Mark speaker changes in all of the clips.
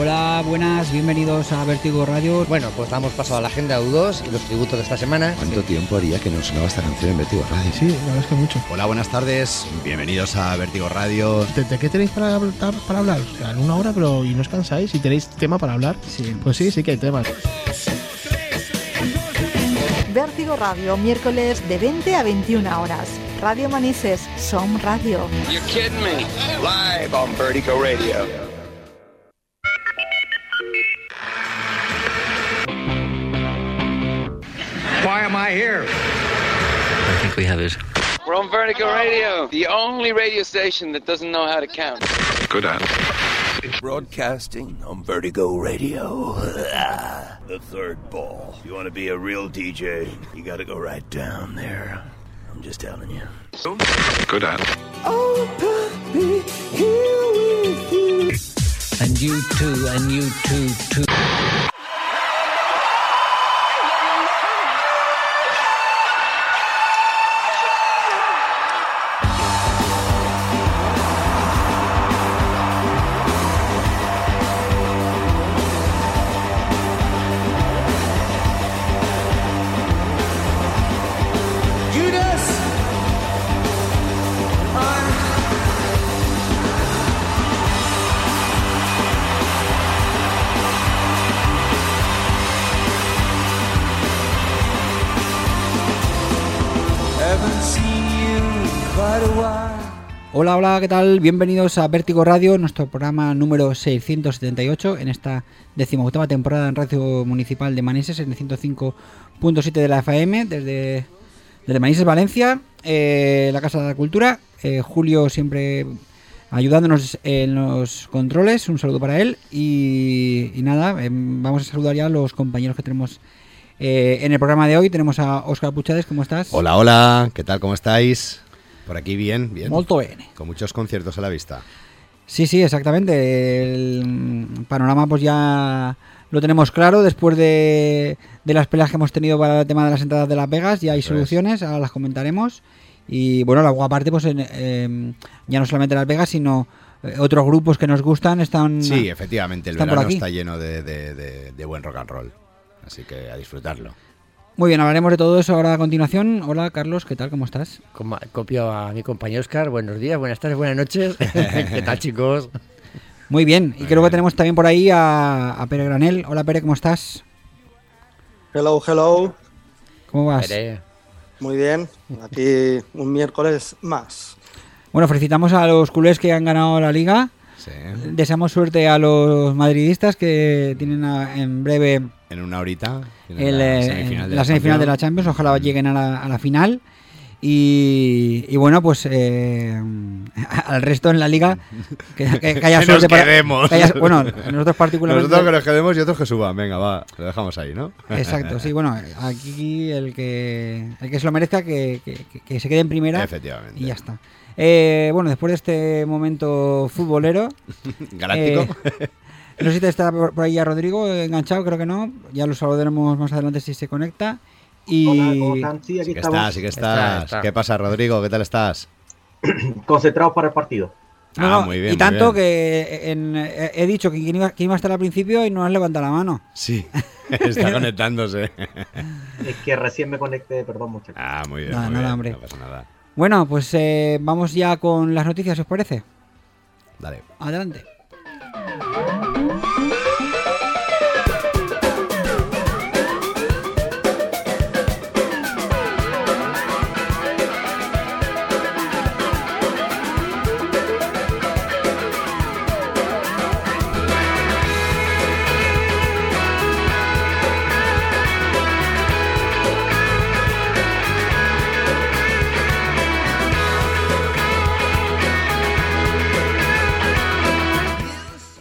Speaker 1: Hola, buenas, bienvenidos a Vértigo Radio.
Speaker 2: Bueno, pues damos paso a la agenda U2 y los tributos de esta semana.
Speaker 3: ¿Cuánto tiempo haría que no sonaba esta canción en Vértigo Radio?
Speaker 4: Sí, la verdad es que mucho.
Speaker 5: Hola, buenas tardes. Bienvenidos a Vértigo Radio.
Speaker 4: ¿De, de qué tenéis para, hablar- para hablar? O sea, en una hora, pero ¿y no os cansáis? ¿Y tenéis tema para hablar?
Speaker 1: Sí.
Speaker 4: Pues sí, sí que hay temas.
Speaker 6: Vértigo Radio, miércoles de 20 a 21 horas. Radio Manises, Som Radio.
Speaker 7: You're kidding me. Live on Vertigo Radio.
Speaker 8: Am I here?
Speaker 9: I think we have it.
Speaker 7: We're on Vertigo Radio, the only radio station that doesn't know how to count.
Speaker 5: Good at.
Speaker 10: Broadcasting on Vertigo Radio. the third ball. You want to be a real DJ, you got to go right down there. I'm just telling you.
Speaker 5: Good at.
Speaker 9: And you too, and you too, too.
Speaker 1: Hola, hola, ¿qué tal? Bienvenidos a Vértigo Radio, nuestro programa número 678 en esta decimoctava temporada en Radio Municipal de Manises en el 105.7 de la FM desde, desde Manises, Valencia, eh, la Casa de la Cultura. Eh, Julio siempre ayudándonos en los controles, un saludo para él y, nada, em, vamos a saludar ya a los compañeros que tenemos eh, en el programa de hoy. Tenemos a Óscar Puchades, ¿cómo estás?
Speaker 5: Hola, hola. ¿Qué tal? ¿Cómo estáis? Por aquí bien, bien.
Speaker 1: Molto bene.
Speaker 5: Con muchos conciertos a la vista.
Speaker 1: Sí, sí, exactamente. El panorama pues ya lo tenemos claro después de, de las peleas que hemos tenido para el tema de las entradas de Las Vegas. Ya hay
Speaker 5: Eso es.
Speaker 1: soluciones, ahora las comentaremos. Y bueno, luego aparte pues en, em, ya no solamente Las Vegas, sino eh, otros grupos que nos gustan están...
Speaker 5: Sí, efectivamente, el verano está lleno de, de- de- de buen rock and roll. Así que a disfrutarlo.
Speaker 1: Muy bien, hablaremos de todo eso ahora a continuación. Hola Carlos, ¿qué tal? ¿Cómo estás?
Speaker 2: Como- Copio a mi compañero Oscar. Buenos días, buenas tardes, buenas noches. ¿Qué tal, chicos?
Speaker 1: Muy bien, y creo que tenemos también por ahí a, a Pere Granel. Hola Pere, ¿cómo estás?
Speaker 11: Hello, hello.
Speaker 1: ¿Cómo vas?
Speaker 2: Pere.
Speaker 11: Muy bien. Aquí un miércoles más.
Speaker 1: Bueno, felicitamos a los culés que han ganado la liga.
Speaker 5: Sí.
Speaker 1: Deseamos suerte a los madridistas que tienen a- en breve
Speaker 5: En una horita.
Speaker 1: el,
Speaker 5: la
Speaker 1: eh,
Speaker 5: semifinal de
Speaker 1: la semifinal de la
Speaker 5: Champions.
Speaker 1: Champions. Ojalá lleguen a la, a la final. Y, y bueno, pues eh, al resto en la liga que, que- que haya suerte
Speaker 5: nos quedemos.
Speaker 1: que haya- bueno, nosotros particularmente.
Speaker 5: Nosotros que nos quedemos y otros que suban. Venga, va. Lo dejamos ahí, ¿no?
Speaker 1: Exacto, sí, bueno, aquí el que el que se lo merezca que, que- se quede en primera
Speaker 5: Efectivamente.
Speaker 1: y ya está. Eh, bueno, después de este momento futbolero,
Speaker 5: Galáctico.
Speaker 1: Eh, no sé si está por, ahí a Rodrigo enganchado, creo que no. Ya lo saludaremos más adelante si se conecta. Y
Speaker 12: Hola, ¿cómo están? Sí, aquí
Speaker 5: sí que
Speaker 12: estamos
Speaker 5: estás, sí que
Speaker 2: Está,
Speaker 5: estás.
Speaker 2: está.
Speaker 5: ¿Qué pasa, Rodrigo? ¿Qué tal estás?
Speaker 12: concentrados para el partido.
Speaker 1: No,
Speaker 5: Ah, muy bien,
Speaker 1: y tanto
Speaker 5: bien.
Speaker 1: que en- he dicho que iba, que iba a estar al principio y no has levantado la mano.
Speaker 5: Sí, está conectándose.
Speaker 12: Es que recién me conecté, perdón, muchachos.
Speaker 5: Ah, muy bien.
Speaker 1: Nada,
Speaker 5: muy
Speaker 1: nada,
Speaker 5: bien,
Speaker 1: hombre.
Speaker 5: No pasa nada.
Speaker 1: Bueno, pues eh, vamos ya con las noticias, ¿os parece?
Speaker 5: Dale.
Speaker 1: Adelante.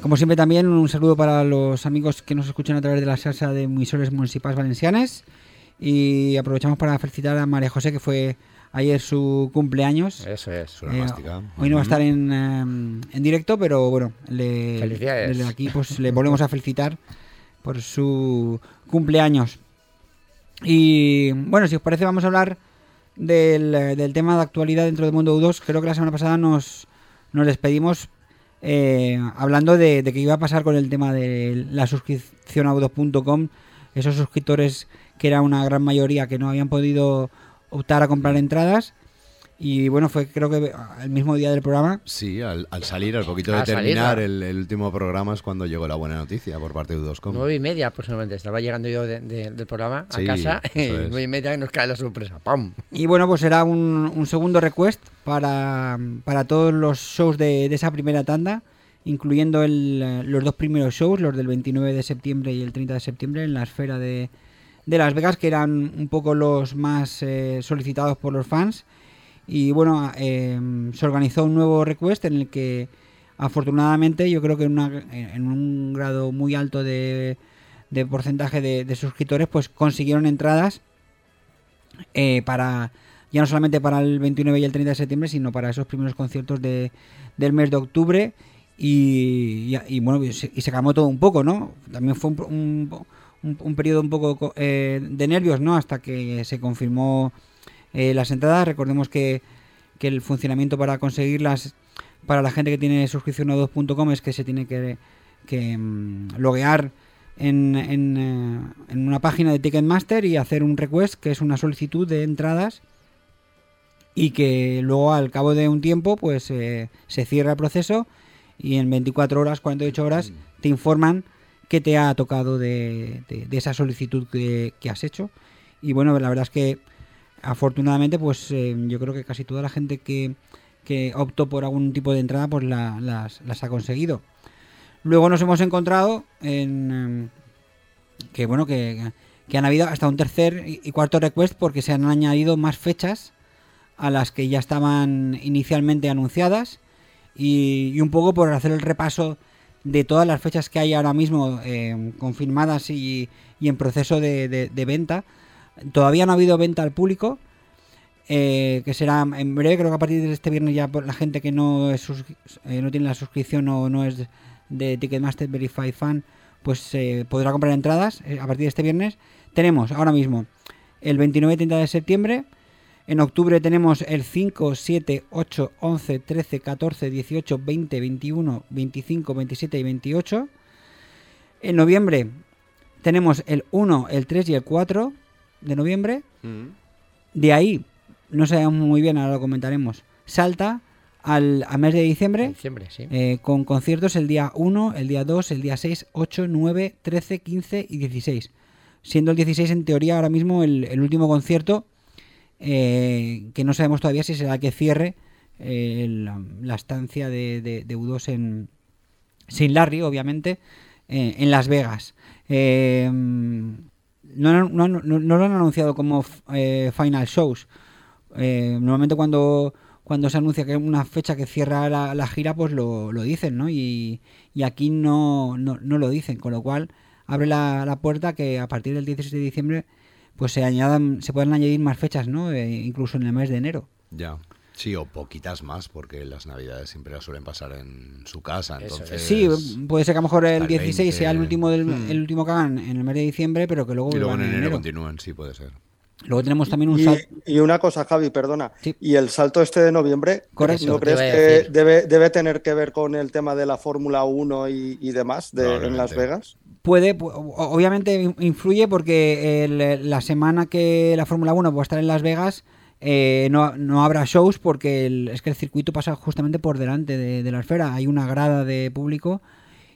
Speaker 1: Como siempre también un saludo para los amigos que nos escuchan a través de la salsa de emisores municipales valencianes y aprovechamos para felicitar a María José que fue ayer su cumpleaños.
Speaker 2: Eso es.
Speaker 5: Suena
Speaker 1: Eh, hoy no va a estar en, eh, en directo, pero bueno, le,
Speaker 2: Felicidades.
Speaker 1: desde aquí pues le volvemos a felicitar por su cumpleaños. Y bueno, si os parece vamos a hablar del, del tema de actualidad dentro del mundo U2. Creo que la semana pasada nos, nos despedimos eh, hablando de, qué iba a pasar con el tema de la suscripción a U2.com, esos suscriptores que era una gran mayoría que no habían podido optar a comprar entradas. Y bueno, fue creo que el mismo día del programa.
Speaker 5: Sí, al, al salir, al poquito de
Speaker 2: Al salir,
Speaker 5: terminar el, el último programa es cuando llegó la buena noticia por parte de U2.com.
Speaker 2: Nueve y media aproximadamente. Estaba llegando yo de- de- del programa a
Speaker 5: Sí,
Speaker 2: casa nueve y media nos cae la sorpresa. ¡Pam!
Speaker 1: Y bueno, pues era un, un segundo request para, para todos los shows de, de esa primera tanda, incluyendo el, los dos primeros shows, los del 29 de septiembre y el 30 de septiembre, en la esfera de, de Las Vegas, que eran un poco los más eh, solicitados por los fans. Y bueno, eh, se organizó un nuevo request en el que afortunadamente yo creo que en, una- en un grado muy alto de, de porcentaje de, suscriptores pues consiguieron entradas eh, para ya no solamente para el 29 y el 30 de septiembre, sino para esos primeros conciertos de, del mes de octubre. Y, bueno, y se, y calmó todo un poco, ¿no? También fue un, un, un- un periodo un poco co- eh, de nervios, ¿no? Hasta que se confirmó eh, las entradas. Recordemos que, que el funcionamiento para conseguirlas para la gente que tiene suscripción a 2.com es que se tiene que, que mm, loguear en, en, eh, en una página de Ticketmaster y hacer un request, que es una solicitud de entradas y que luego al cabo de un tiempo pues eh, se cierra el proceso y en 24 horas, 48 horas te informan que te ha tocado de, de- de esa solicitud que, que has hecho. Y bueno, la verdad es que afortunadamente pues eh, yo creo que casi toda la gente que, que optó por algún tipo de entrada pues la- las, las ha conseguido. Luego nos hemos encontrado en em, que bueno que, que han habido hasta un tercer y cuarto request porque se han añadido más fechas a las que ya estaban inicialmente anunciadas y, un poco por hacer el repaso de todas las fechas que hay ahora mismo eh, confirmadas y, y en proceso de venta. Todavía no ha habido venta al público, eh, que será en breve, creo que a partir de este viernes ya la gente que no es eh, no tiene la suscripción o no es de Ticketmaster Verified Fan, pues eh, podrá comprar entradas eh, a partir de este viernes. Tenemos ahora mismo el 29 y 30 de septiembre. En octubre tenemos el 5, 7, 8, 11, 13, 14, 18, 20, 21, 25, 27 y 28. En noviembre tenemos el 1, el 3 y el 4 de noviembre. De ahí, no sabemos muy bien, ahora lo comentaremos, salta al, mes de diciembre,
Speaker 2: Diciembre, sí.
Speaker 1: eh, con conciertos el día 1, el día 2, el día 6, 8, 9, 13, 15 y 16. Siendo el 16 en teoría ahora mismo el, el último concierto eh, que no sabemos todavía si será el que cierre eh, la, la estancia de, de, de U2 en, sin Larry, obviamente, eh, en Las Vegas. No, no, no- no lo han anunciado como eh, final shows. Eh, normalmente cuando, cuando se anuncia que es una fecha que cierra la, gira, pues lo, lo dicen, ¿no? Y, y aquí no lo dicen, con lo cual abre la, la puerta que a partir del 16 de diciembre pues se añadan, se pueden añadir más fechas, ¿no? Eh, incluso en el mes de enero.
Speaker 5: Ya. Sí, o poquitas más, porque las navidades siempre las suelen pasar en su casa. Entonces,
Speaker 1: Sí, puede ser que a lo mejor el
Speaker 5: al
Speaker 1: 16 sea el
Speaker 5: 20.
Speaker 1: último del,
Speaker 5: Hmm.
Speaker 1: el último que hagan en el mes de diciembre, pero que luego
Speaker 5: y luego en enero, continúan, sí, puede ser.
Speaker 1: Luego tenemos también un
Speaker 11: Y,
Speaker 1: salto.
Speaker 11: y una cosa, Javi, perdona. Y el salto este de noviembre,
Speaker 1: Correcto.
Speaker 11: ¿no crees que debe, debe tener que ver con el tema de la Fórmula 1 y, y demás de, en Las. Vegas?
Speaker 1: Puede, obviamente in- influye porque el- la semana que la Fórmula 1 va a estar en Las Vegas eh, no, no habrá shows porque el- es que el circuito pasa justamente por delante de, de la esfera. Hay una grada de público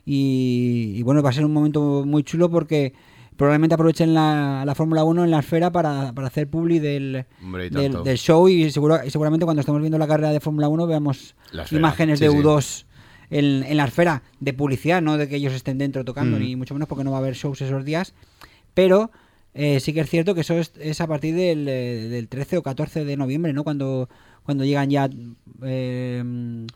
Speaker 1: y, y bueno, va a ser un momento muy chulo porque probablemente aprovechen la, la Fórmula 1 en la esfera para, para hacer publi del,
Speaker 5: Hombre,
Speaker 1: del, show y, seguro, y seguramente cuando estemos viendo la carrera de Fórmula 1 veamos imágenes
Speaker 5: sí,
Speaker 1: de
Speaker 5: sí.
Speaker 1: U2 en, en la esfera de publicidad, no de que ellos estén dentro tocando,
Speaker 5: Mm.
Speaker 1: ni mucho menos porque no va a haber shows esos días. Pero eh, sí que es cierto que eso es, es a partir del, eh, del 13 o 14 de noviembre, ¿no? Cuando, cuando llegan ya eh,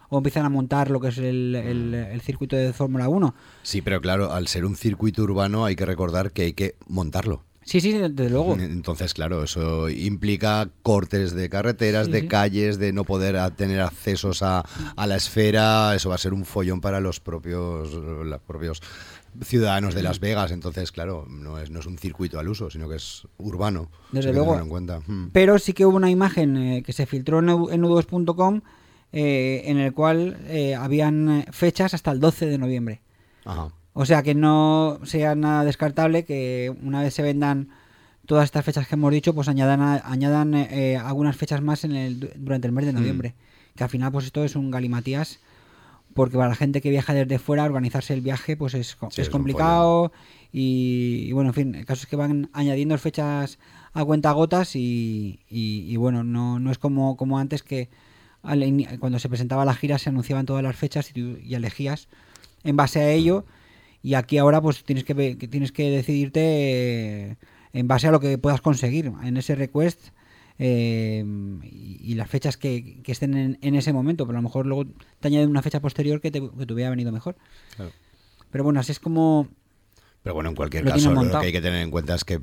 Speaker 1: o empiezan a montar lo que es el, el- el circuito de Fórmula 1.
Speaker 5: Sí, pero claro, al ser un circuito urbano hay que recordar que hay que montarlo.
Speaker 1: Sí, sí, desde luego.
Speaker 5: Entonces, claro, eso implica cortes de carreteras,
Speaker 1: Sí,
Speaker 5: de
Speaker 1: sí.
Speaker 5: calles, de no poder a- tener accesos a, a la esfera. Eso va a ser un follón para los propios, los propios ciudadanos de Las Vegas. Entonces, claro, no es, no es un circuito al uso, sino que es urbano.
Speaker 1: Desde luego.
Speaker 5: en cuenta. Mm.
Speaker 1: Pero sí que hubo una imagen eh, que se filtró en, en u2.com eh, en el cual eh, habían fechas hasta el 12 de noviembre.
Speaker 5: Ajá.
Speaker 1: O sea que no sea nada descartable que una vez se vendan todas estas fechas que hemos dicho, pues añadan, añadan algunas fechas más en el, durante el mes de
Speaker 5: Mm.
Speaker 1: noviembre. Que al final, pues esto es un galimatías, porque para la gente que viaja desde fuera, organizarse el viaje, pues es,
Speaker 5: Sí,
Speaker 1: es complicado. Y, y bueno, en fin, el caso es que van añadiendo fechas a cuenta gotas y, y- y bueno, no, no es como, como antes que al cuando se presentaba la gira se anunciaban todas las fechas y, tú- elegías en base a ello y aquí ahora pues tienes que, que tienes que decidirte eh, en base a lo que puedas conseguir en ese request eh, y, y las fechas que, que estén en, en ese momento pero a lo mejor luego te añaden una fecha posterior que te, que te hubiera venido mejor
Speaker 5: Claro.
Speaker 1: pero bueno así es como
Speaker 5: Pero bueno, en cualquier
Speaker 1: Lo
Speaker 5: caso, lo que hay que tener en cuenta es que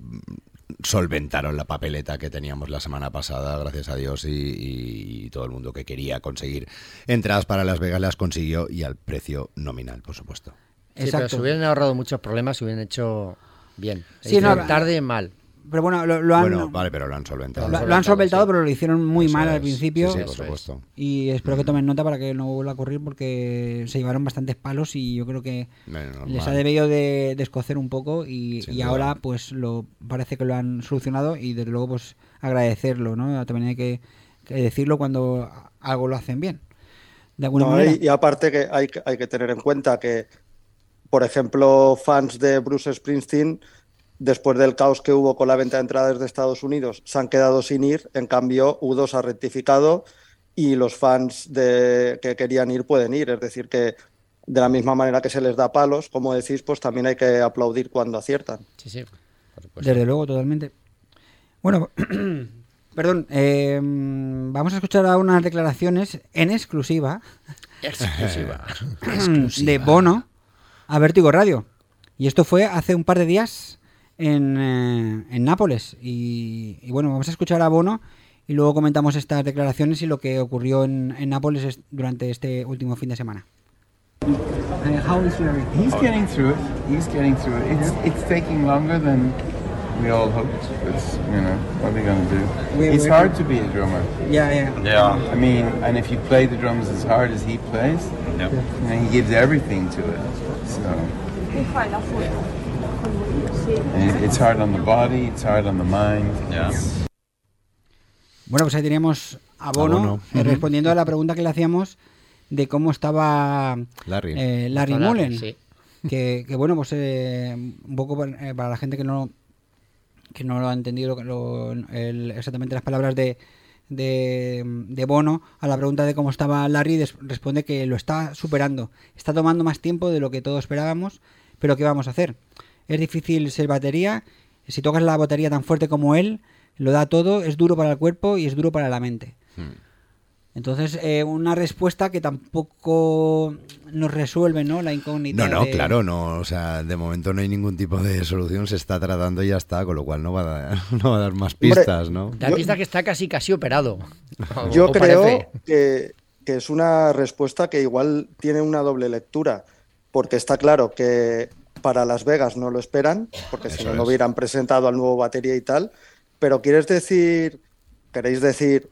Speaker 5: solventaron la papeleta que teníamos la semana pasada, gracias a Dios, y, y- y todo el mundo que quería conseguir entradas para Las Vegas las consiguió y al precio nominal, por supuesto.
Speaker 2: Sí, pero se hubieran ahorrado muchos problemas si hubieran hecho bien.
Speaker 1: Sí, no,
Speaker 2: tarde mal.
Speaker 1: Pero bueno lo, lo han
Speaker 5: Bueno, vale, pero lo han solventado.
Speaker 1: lo, lo han solventado
Speaker 2: sí.
Speaker 1: pero lo hicieron muy
Speaker 5: Eso
Speaker 1: mal al principio
Speaker 5: Sí, sí, por
Speaker 2: Eso es.
Speaker 5: supuesto.
Speaker 1: y espero que tomen nota para que no vuelva a ocurrir porque se llevaron bastantes palos y yo creo que les ha debido de, de escocer un poco y, ahora pues lo parece que lo han solucionado y desde luego pues agradecerlo no también hay que, que decirlo cuando algo lo hacen bien de alguna
Speaker 11: No,
Speaker 1: manera
Speaker 11: y, y aparte que hay, que hay que tener en cuenta que, por ejemplo, fans de Bruce Springsteen, después del caos que hubo con la venta de entradas de Estados Unidos, se han quedado sin ir. En cambio, U2 ha rectificado y los fans de, que querían ir pueden ir. Es decir, que de la misma manera que se les da palos, como decís, pues también hay que aplaudir cuando aciertan.
Speaker 2: Sí, sí.
Speaker 1: desde luego totalmente bueno perdón eh, vamos a escuchar ahora unas declaraciones en exclusiva
Speaker 2: Exclusiva.
Speaker 1: de Bono a Vértigo Radio. Y esto fue hace un par de días en, eh, en Nápoles. Y, y bueno, vamos a escuchar a Bono y luego comentamos estas declaraciones y lo que ocurrió en, en Nápoles es- durante este último fin de semana.
Speaker 13: He's getting through it. He's getting through it. It's it's taking longer than we all hoped. It's you know what are we gonna do?
Speaker 1: We-
Speaker 13: it's hard to be a drummer.
Speaker 1: Yeah, yeah.
Speaker 13: Yeah. I mean, and if you play the drums as hard as he plays, you know, he gives everything to it. So it's hard on the body. It's hard on the mind. Yeah.
Speaker 1: Bueno, pues ahí teníamos a Bono,
Speaker 5: Bono.
Speaker 1: eh, respondiendo a la pregunta que le hacíamos de cómo estaba
Speaker 5: Larry.
Speaker 1: eh, Larry
Speaker 2: Está Larry,
Speaker 1: Mullen.
Speaker 2: sí.
Speaker 1: Que, que, bueno, pues eh, un poco para, eh, para la gente que no que no lo ha entendido lo- el- exactamente las palabras de, de, de Bono a la pregunta de cómo estaba Larry des- responde que lo está superando está tomando más tiempo de lo que todos esperábamos pero qué vamos a hacer es difícil ser batería si tocas la batería tan fuerte como él lo da todo es duro para el cuerpo y es duro para la mente
Speaker 5: Hmm.
Speaker 1: entonces eh, una respuesta que tampoco nos resuelve no la incógnita
Speaker 5: No, no,
Speaker 1: de-
Speaker 5: claro, no. O sea, de momento no hay ningún tipo de solución, se está tratando y ya está, con lo cual no va a dar, no va a dar más pistas, ¿no?
Speaker 2: La pista que está casi casi operado. O-
Speaker 11: Yo
Speaker 2: o
Speaker 11: creo
Speaker 2: parece.
Speaker 11: que, que es una respuesta que igual tiene una doble lectura, porque está claro que para Las Vegas no lo esperan, porque si no, no hubieran presentado al nuevo batería y tal, pero ¿quieres decir, queréis decir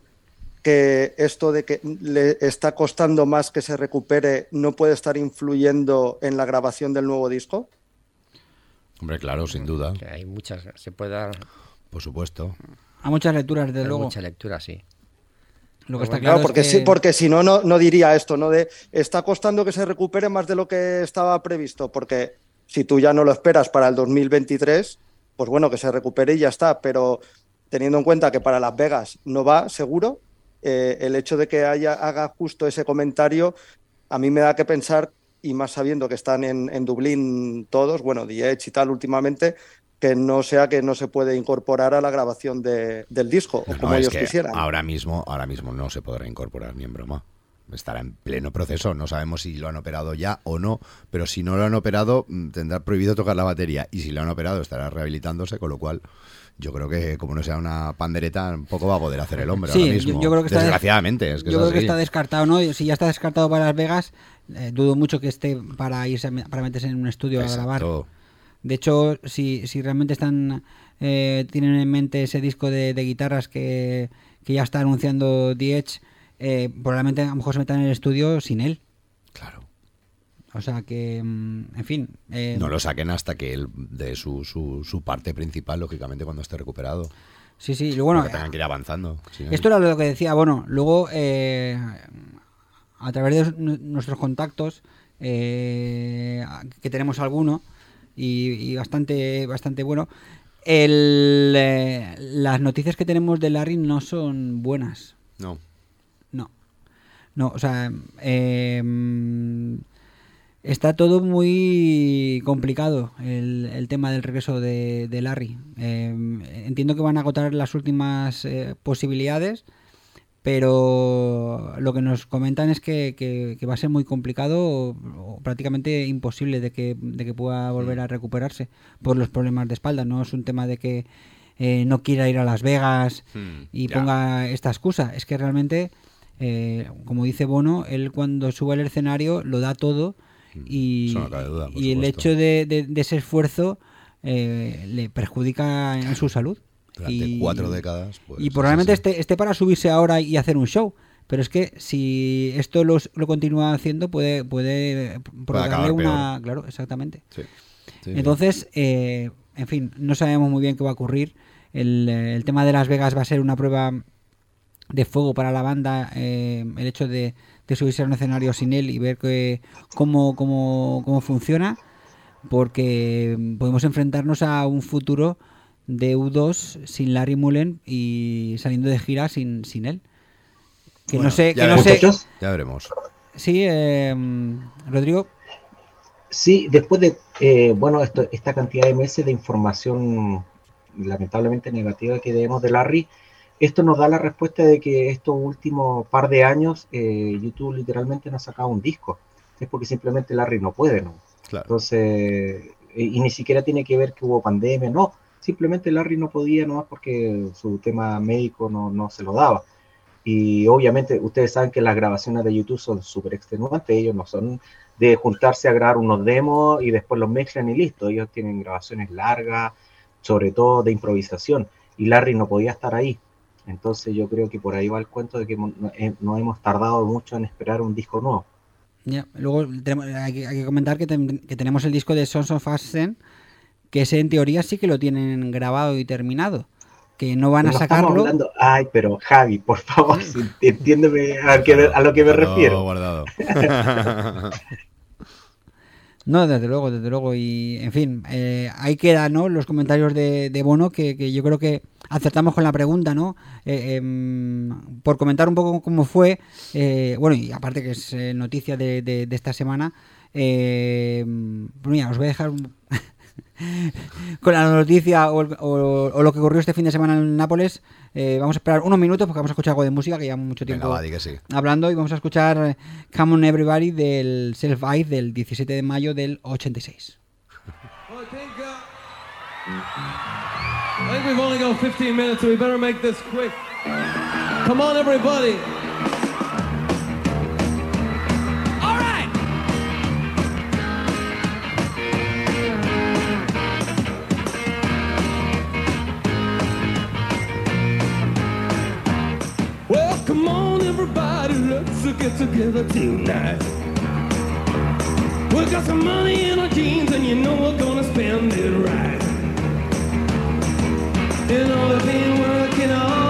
Speaker 11: que esto de que le está costando más que se recupere no puede estar influyendo en la grabación del nuevo disco?
Speaker 5: Hombre, claro, sin duda,
Speaker 2: Que hay muchas. Se puede dar
Speaker 5: por supuesto.
Speaker 1: a muchas lecturas desde
Speaker 2: hay
Speaker 1: luego
Speaker 2: mucha lectura, sí.
Speaker 1: lo que está
Speaker 11: Claro,
Speaker 1: claro, es
Speaker 11: porque,
Speaker 1: que-
Speaker 11: sí, porque si no, no, no diría esto, ¿no? De está costando que se recupere más de lo que estaba previsto, porque si tú ya no lo esperas para el 2023, pues bueno, que se recupere y ya está, pero teniendo en cuenta que para Las Vegas no va, seguro, eh, el hecho de que haya, haga justo ese comentario, a mí me da que pensar, y más sabiendo que están en, en Dublín todos, bueno, Edge y tal últimamente, que no sea que no se puede incorporar a la grabación de- del disco, o como ellos quisieran.
Speaker 5: Ahora mismo, ahora mismo no se podrá incorporar ni en broma. Estará en pleno proceso. No sabemos si lo han operado ya o no, pero si no lo han operado, mm, tendrá prohibido tocar la batería. Y si lo han operado, estará rehabilitándose, con lo cual yo creo que como no sea una pandereta, poco va a poder hacer el hombre
Speaker 1: Sí,
Speaker 5: ahora mismo.
Speaker 1: yo creo que está
Speaker 5: Desgraciadamente, es que
Speaker 1: yo
Speaker 5: es
Speaker 1: creo que está descartado, ¿no? Si ya está descartado para Las Vegas, eh, dudo mucho que esté para irse para meterse en un estudio a grabar. De hecho, si, si realmente están eh, tienen en mente ese disco de, de guitarras que, que ya está anunciando The Edge, eh, probablemente a lo mejor se metan en el estudio sin él.
Speaker 5: Claro.
Speaker 1: O sea que, mm, en fin. eh,
Speaker 5: No lo saquen hasta que él dé su, su, su parte principal, lógicamente, cuando esté recuperado.
Speaker 1: Sí, sí. luego, bueno,
Speaker 5: que tengan que ir avanzando.
Speaker 1: Esto era lo que decía, bueno, luego eh, a través de nu- nuestros contactos, eh, que tenemos alguno, y, y bastante, bastante bueno, el, eh, las noticias que tenemos de Larry no son buenas.
Speaker 5: No.
Speaker 1: No, o sea, eh, está todo muy complicado el, el tema del regreso de, de Larry. Eh, entiendo que van a agotar las últimas eh, posibilidades, pero lo que nos comentan es que, que- que va a ser muy complicado o, o prácticamente imposible de que, de que pueda volver a recuperarse por los problemas de espalda. No es un tema de que eh, no quiera ir a Las Vegas
Speaker 5: Hmm,
Speaker 1: y
Speaker 5: ya.
Speaker 1: ponga esta excusa. Es que realmente, eh, como dice Bono, él cuando sube al escenario lo da todo y,
Speaker 5: Eso no cabe duda, por
Speaker 1: y el hecho de, de- de ese esfuerzo eh, le perjudica en su salud.
Speaker 5: Durante cuatro décadas, pues,
Speaker 1: y probablemente esté, esté para subirse ahora y hacer un show. Pero es que si esto lo, lo continúa haciendo puede puede provocarle una claro exactamente
Speaker 5: Sí. Sí,
Speaker 1: entonces eh, en fin no sabemos muy bien qué va a ocurrir el, el tema de Las Vegas va a ser una prueba de fuego para la banda eh, el hecho de, de subirse a un escenario sin él y ver que, cómo, cómo, cómo funciona porque podemos enfrentarnos a un futuro de U2 sin Larry Mullen y saliendo de gira sin, sin él que
Speaker 5: Bueno,
Speaker 1: no sé que no sé
Speaker 12: veremos.
Speaker 5: Ya veremos.
Speaker 1: sí eh, Rodrigo
Speaker 12: Sí, después de, eh, bueno, esto, esta cantidad de meses de información lamentablemente negativa que tenemos de Larry, esto nos da la respuesta de que estos últimos par de años eh, YouTube literalmente no ha sacado un disco. Es porque simplemente Larry no puede, ¿no?
Speaker 5: Claro.
Speaker 12: Entonces, y, y ni siquiera tiene que ver que hubo pandemia, no. Simplemente Larry no podía nomás porque su tema médico no, no se lo daba. Y obviamente ustedes saben que las grabaciones de YouTube son súper extenuantes, ellos no son de juntarse a grabar unos demos y después los mezclan y listo, ellos tienen grabaciones largas, sobre todo de improvisación, y Larry no podía estar ahí. Entonces yo creo que por ahí va el cuento de que no, eh, no hemos tardado mucho en esperar un disco nuevo.
Speaker 1: Ya, Luego tenemos- hay, que, hay que comentar que, ten- que tenemos el disco de Sons of Ascent, que ese en teoría sí que lo tienen grabado y terminado. Que no van a sacarlo.
Speaker 12: hablando- Ay, pero Javi, por favor, entiéndeme a, qué- a lo que me refiero.
Speaker 5: guardado.
Speaker 1: No, desde luego, desde luego. Y en fin, eh, ahí quedan ¿no? los comentarios de, de Bono, que, que yo creo que acertamos con la pregunta, ¿no? Eh, em, por comentar un poco cómo fue, eh, bueno, y aparte que es eh, noticia de, de- esta semana, mira, os voy a dejar un- con la noticia o, el- o- o lo que ocurrió este fin de semana en Nápoles. Eh, vamos a esperar unos minutos porque vamos a escuchar algo de música que llevamos mucho
Speaker 5: Venga,
Speaker 1: tiempo
Speaker 5: va, di que sí.
Speaker 1: hablando y vamos a escuchar eh, Come on Everybody del Self Ice del 17 de mayo del 86.
Speaker 14: I think we've only got 15 minutes, so we better make this quick. Come on, everybody. Everybody, let's get together tonight. We got some money in our jeans, and you know we're gonna spend it right. You know we've been working all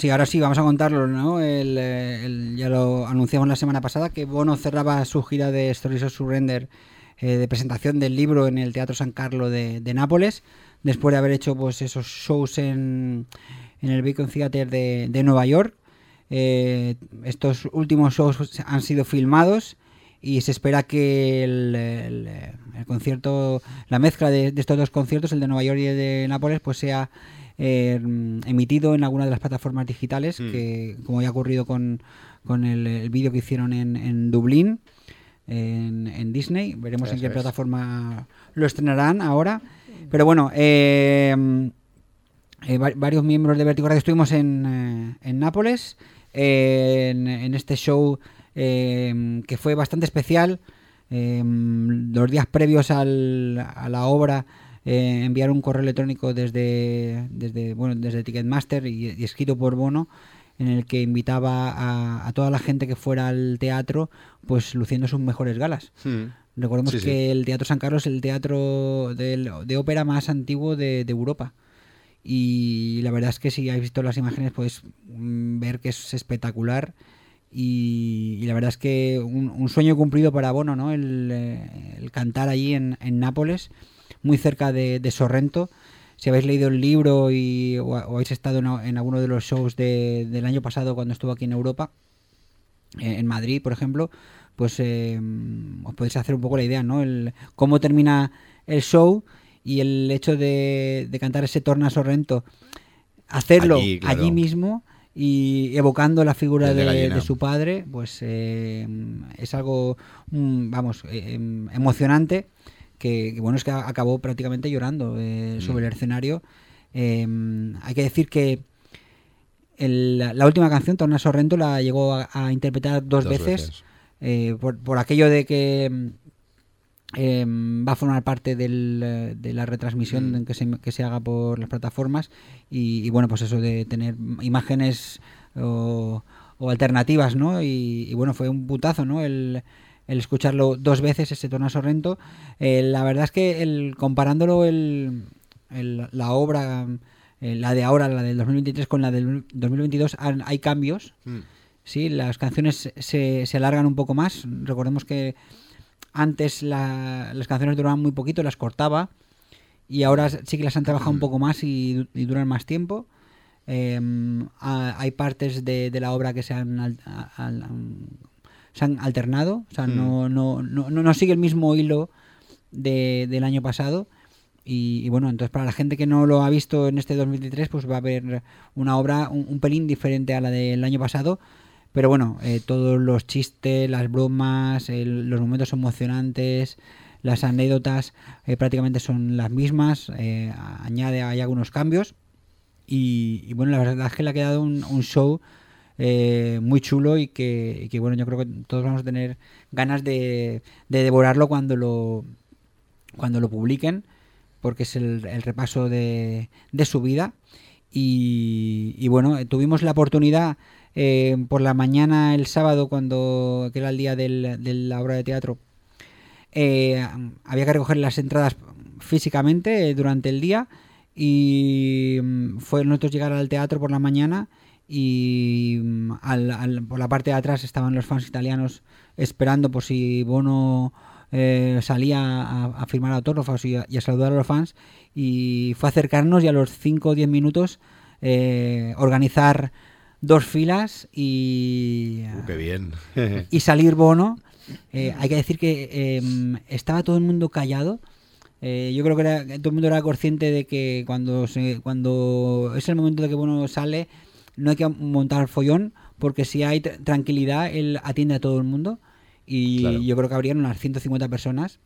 Speaker 1: sí, ahora sí, vamos a contarlo, ¿no? Eh, el- ya lo anunciamos la semana pasada que Bono cerraba su gira de Stories of Surrender eh, de presentación del libro en el Teatro San Carlo de, Nápoles, después de haber hecho pues esos shows en, en el Beacon Theater de, Nueva York. Eh, estos últimos shows han sido filmados y se espera que el concierto, la mezcla de, de estos dos conciertos, el de Nueva York y el de Nápoles, pues sea eh, emitido en alguna de las plataformas digitales,
Speaker 5: Mm.
Speaker 1: que como ya ha ocurrido con, con el, el vídeo que hicieron en, en Dublín, en, en Disney. Veremos en qué
Speaker 2: es.
Speaker 1: plataforma lo estrenarán ahora. Pero bueno, eh, eh, va- varios miembros de Vertigo Radio estuvimos en, en Nápoles, en, en este show que fue bastante especial. Eh, los días previos al- a la obra eh, enviaron un correo electrónico desde, desde, bueno, desde Ticketmaster y, y escrito por Bono en el que invitaba a, a toda la gente que fuera al teatro pues luciendo sus mejores galas.
Speaker 5: Hmm.
Speaker 1: Recordemos
Speaker 5: Sí, sí.
Speaker 1: que el Teatro San Carlos es el teatro del- de ópera más antiguo de, de Europa. Y la verdad es que si habéis visto las imágenes podéis mm, ver que es espectacular. Y, y la verdad es que un, un sueño cumplido para Bono, ¿no? El, eh, el cantar allí en, en Nápoles, muy cerca de, de Sorrento. Si habéis leído el libro y, o, o habéis estado en, alguno de los shows de- del año pasado cuando estuvo aquí en Europa, eh, en Madrid, por ejemplo, pues eh, os podéis hacer un poco la idea, ¿no? El, cómo termina el show y el hecho de, de cantar ese Torna Sorrento, hacerlo
Speaker 5: Allí,
Speaker 1: mismo y evocando la figura
Speaker 5: de
Speaker 1: su padre, pues eh, es algo, mm, vamos, eh, em, emocionante. Que, que bueno, es que acabó prácticamente llorando eh,
Speaker 5: Mm.
Speaker 1: sobre el escenario. Em, hay que decir que el- la, última canción, Torna Sorrento, la llegó a, a interpretar dos,
Speaker 5: Dos
Speaker 1: veces,
Speaker 5: veces.
Speaker 1: eh, por, por aquello de que mm, em, va a formar parte del, eh, de la retransmisión
Speaker 5: Mm.
Speaker 1: que, se, que se haga por las plataformas y, y bueno, pues eso de tener imágenes o, o alternativas, ¿no? Y, y bueno, fue un putazo, ¿no? El, el escucharlo dos veces, ese Torna Sorrento. Eh, la verdad es que el, comparándolo el, el- la obra, eh, la de ahora, la del 2023 con la del 2022, han- hay cambios.
Speaker 5: Hmm.
Speaker 1: Sí, las canciones se, se alargan un poco más. Recordemos que antes la- las canciones duraban muy poquito, las cortaba. Y ahora sí que las han trabajado un poco más y, du- y duran más tiempo. Eh, ha- hay partes de, de la obra que se han, al- a- al- se han alternado. O sea,
Speaker 5: Hmm.
Speaker 1: no, no, no, no, sigue el mismo hilo de- del año pasado. Y, y bueno, entonces para la gente que no lo ha visto en este 2023, pues va a ver una obra un, un pelín diferente a la del año pasado. Pero bueno, eh, todos los chistes, las bromas, el- los momentos emocionantes, las anécdotas eh, prácticamente son las mismas. eh, añade, hay algunos cambios. Y, y bueno, la verdad es que le ha quedado un, un show eh, muy chulo y que, bueno, yo creo que todos vamos a tener ganas de, de devorarlo cuando lo, cuando lo publiquen, porque es el, el repaso de, de su vida. Y, bueno, eh, tuvimos la oportunidad eh, por la mañana el sábado, cuando era el día del- de la obra de teatro, había que recoger las entradas físicamente durante el día y mm, fue nosotros llegar al teatro por la mañana y mm, al- al- por la parte de atrás estaban los fans italianos esperando por si Bono eh, salía a, a firmar autógrafos y a, y a saludar a los fans y fue acercarnos y a los 5 o 10 minutos eh, organizar dos filas y,
Speaker 5: Uh, qué bien.
Speaker 1: y salir Bono. Eh, hay que decir que eh, estaba todo el mundo callado. Eh, yo creo que, era- que todo el mundo era consciente de que cuando, se, cuando es el momento de que Bono sale, no hay que montar follón, porque si hay tr- tranquilidad, él atiende a todo el mundo. Y
Speaker 5: Claro.
Speaker 1: yo creo que habrían unas 150 personas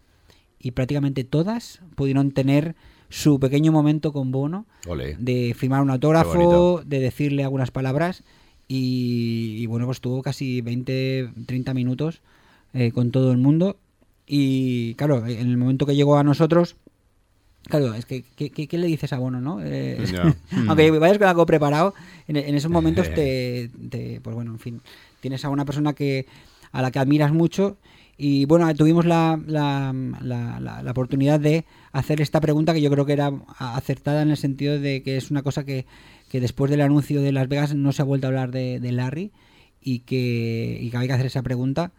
Speaker 1: y prácticamente todas pudieron tener su pequeño momento con Bono de firmar un autógrafo, de decirle algunas palabras y, y bueno, pues tuvo casi 20, 30 minutos eh, con todo el mundo Y claro, en el momento que llegó a nosotros, claro, es que ¿qué, le dices a Bono, no? Eh, aunque vayas con algo preparado, en, en esos momentos te, te- pues bueno, en fin, tienes a una persona que a la que admiras mucho y bueno, tuvimos la, la, la- la- la oportunidad de hacer esta pregunta que yo creo que era acertada en el sentido de que es una cosa que, que después del anuncio de Las Vegas no se ha vuelto a hablar de, de Larry y que, y que hay que hacer esa pregunta.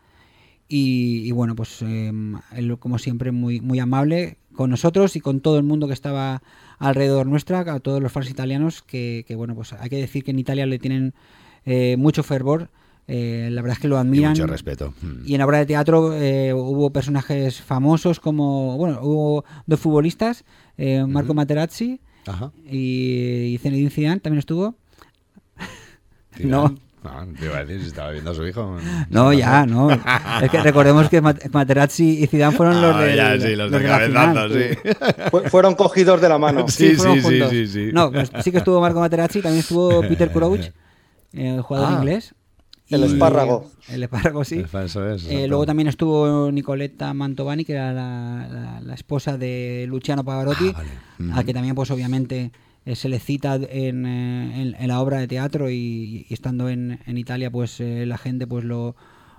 Speaker 1: Y, y bueno, pues eh, él, como siempre, muy, muy amable con nosotros y con todo el mundo que estaba alrededor nuestra, a todos los fans italianos, que, que, bueno, pues hay que decir que en Italia le tienen eh, mucho fervor. eh, la verdad es que lo admiran.
Speaker 5: mucho respeto. Mm.
Speaker 1: Y en la obra de teatro eh, hubo personajes famosos como, bueno, hubo dos futbolistas, eh, Marco Materazzi
Speaker 5: Ajá.
Speaker 1: y, y Zinedine Zidane también estuvo.
Speaker 5: Zidane.
Speaker 1: No.
Speaker 5: Ah, te iba a decir si estaba viendo a su hijo.
Speaker 1: No, ya, no. Es que recordemos que Mat- Materazzi y Zidane fueron los
Speaker 5: Ah,
Speaker 1: de,
Speaker 5: ya, sí, los de
Speaker 1: la final.
Speaker 5: cabezazo, sí.
Speaker 11: Fu- fueron cogidos de la mano.
Speaker 5: Sí, sí, sí, sí, sí.
Speaker 1: No, pues sí que estuvo Marco Materazzi, también estuvo Peter Crouch, el jugador
Speaker 5: Ah.
Speaker 1: inglés.
Speaker 11: El espárrago.
Speaker 1: El espárrago, sí.
Speaker 5: Es,
Speaker 1: Eh, luego también estuvo Nicoletta Mantovani, que era la, la- la esposa de Luciano Pavarotti,
Speaker 5: Ah,
Speaker 1: a que también, pues obviamente, eh, se le cita en, eh, en- en la obra de teatro y, y estando en, en Italia, pues eh, la gente pues lo,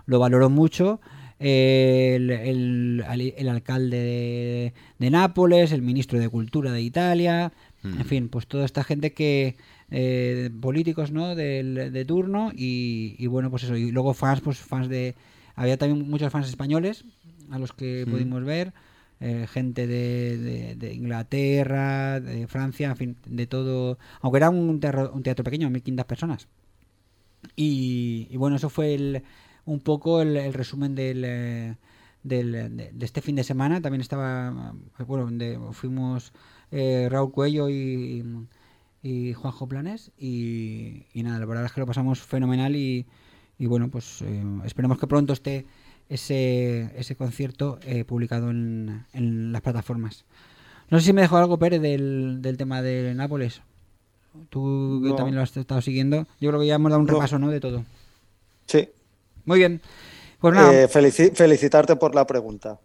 Speaker 1: lo valoró mucho. El, el- al- el alcalde de, de Nápoles, el ministro de Cultura de Italia,
Speaker 5: Mm.
Speaker 1: en fin, pues toda esta gente que eh, políticos, ¿no? Del, de turno y, y bueno, pues eso. Y luego fans, pues fans de, había también muchos fans españoles a los que
Speaker 5: Mm.
Speaker 1: pudimos ver, eh, gente de, Inglaterra, de Francia, en fin, de todo, aunque era un teatro, un teatro pequeño, 1500 personas. Y, y bueno, eso fue el, un poco el, resumen del, eh, del- de, este fin de semana. También estaba, eh, bueno, fuimos eh, Raúl Cuello y, y Juanjo Planes. Y, y nada, la verdad es que lo pasamos fenomenal y, y bueno, pues eh, esperemos que pronto esté ese, ese concierto eh, publicado en, en las plataformas. No sé si me dejó algo, Pérez, del, del tema de Nápoles. Tú que
Speaker 11: No.
Speaker 1: también lo has estado siguiendo. Yo creo que ya hemos dado un
Speaker 11: No.
Speaker 1: repaso, ¿no? De todo.
Speaker 11: Sí.
Speaker 1: Muy bien. Pues nada.
Speaker 11: Eh, felici- felicitarte por la pregunta.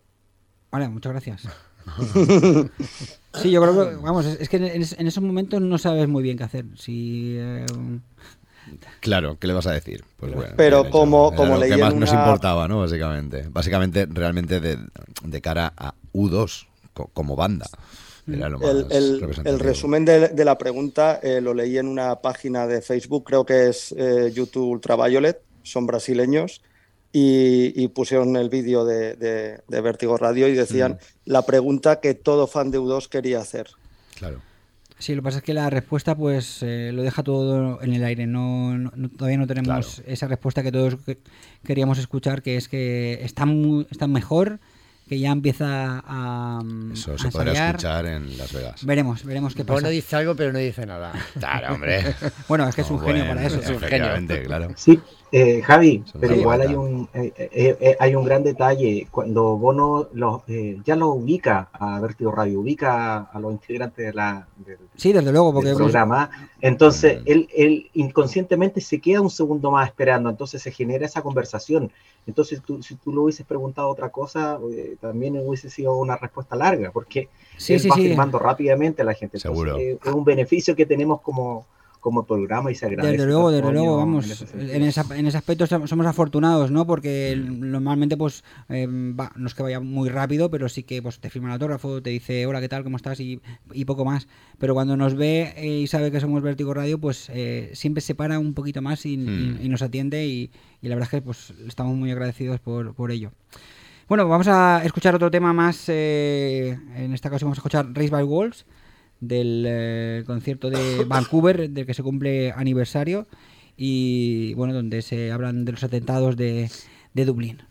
Speaker 1: Vale, muchas gracias. Sí, yo creo que, vamos, es, que en esos momentos no sabes muy bien qué hacer. Si, eh,
Speaker 5: Claro, ¿qué le vas a decir? Pues bueno,
Speaker 11: Pero
Speaker 5: bien
Speaker 11: como-
Speaker 5: Era
Speaker 11: como
Speaker 5: lo
Speaker 11: leí
Speaker 5: que
Speaker 11: en
Speaker 5: más nos
Speaker 11: una-
Speaker 5: importaba, ¿no? Básicamente. Básicamente, realmente de, de cara a U2 co- como banda. Era lo más
Speaker 11: El, el-
Speaker 5: representativo.
Speaker 11: el resumen de, de la pregunta eh, lo leí en una página de Facebook, creo que es eh, YouTube Ultraviolet, son brasileños, y, y pusieron el vídeo de, de, de Vértigo Radio y decían la pregunta que todo fan de U2 quería hacer.
Speaker 5: Claro.
Speaker 1: Sí, lo que pasa es que la respuesta pues eh, lo deja todo en el aire. No, no- no- todavía no tenemos esa respuesta que todos que- queríamos escuchar, que es que está, muy, está mejor, que ya empieza a, mm,
Speaker 5: Eso
Speaker 1: a
Speaker 5: se podrá
Speaker 1: ensayar.
Speaker 5: escuchar en Las Vegas.
Speaker 1: Veremos, veremos qué pasa.
Speaker 2: Bueno, dice algo, pero no dice nada.
Speaker 5: Claro, hombre.
Speaker 1: Bueno, es que es un genio para eso.
Speaker 2: es un genio.
Speaker 5: claro.
Speaker 12: Sí, eh, Javi, pero igual hay un eh, eh, eh, hay un gran detalle cuando Bono lo, eh, ya lo ubica a Vertigo Radio, ubica a los integrantes de la, del,
Speaker 1: Sí, desde luego, porque
Speaker 12: del programa, entonces él, él inconscientemente se queda un segundo más esperando, entonces se genera esa conversación. Entonces tú, si tú le hubieses preguntado otra cosa, eh, también hubiese sido una respuesta larga, porque
Speaker 1: Sí,
Speaker 12: él
Speaker 1: sí,
Speaker 12: va
Speaker 1: sí.
Speaker 12: firmando rápidamente a la gente. Entonces,
Speaker 5: Seguro.
Speaker 12: eh, es un beneficio que tenemos como, como programa y se agradece.
Speaker 1: Desde luego, desde luego,
Speaker 12: en
Speaker 1: vamos, en, esa- en ese aspecto som- somos afortunados, ¿no? Porque normalmente, pues, eh, va- no es que vaya muy rápido, pero sí que pues, te firma el autógrafo, te dice, hola, ¿qué tal? ¿Cómo estás? Y, y poco más. Pero cuando nos ve eh, y sabe que somos Vértigo Radio, pues eh, siempre se para un poquito más y, y-
Speaker 5: Hmm.
Speaker 1: y nos atiende y, y la verdad es que pues estamos muy agradecidos por, por ello. Bueno, vamos a escuchar otro tema más. eh, en esta ocasión vamos a escuchar Race by Wolves del eh, concierto de Vancouver, del que se cumple aniversario. Y bueno, donde se hablan de los atentados de, de Dublín.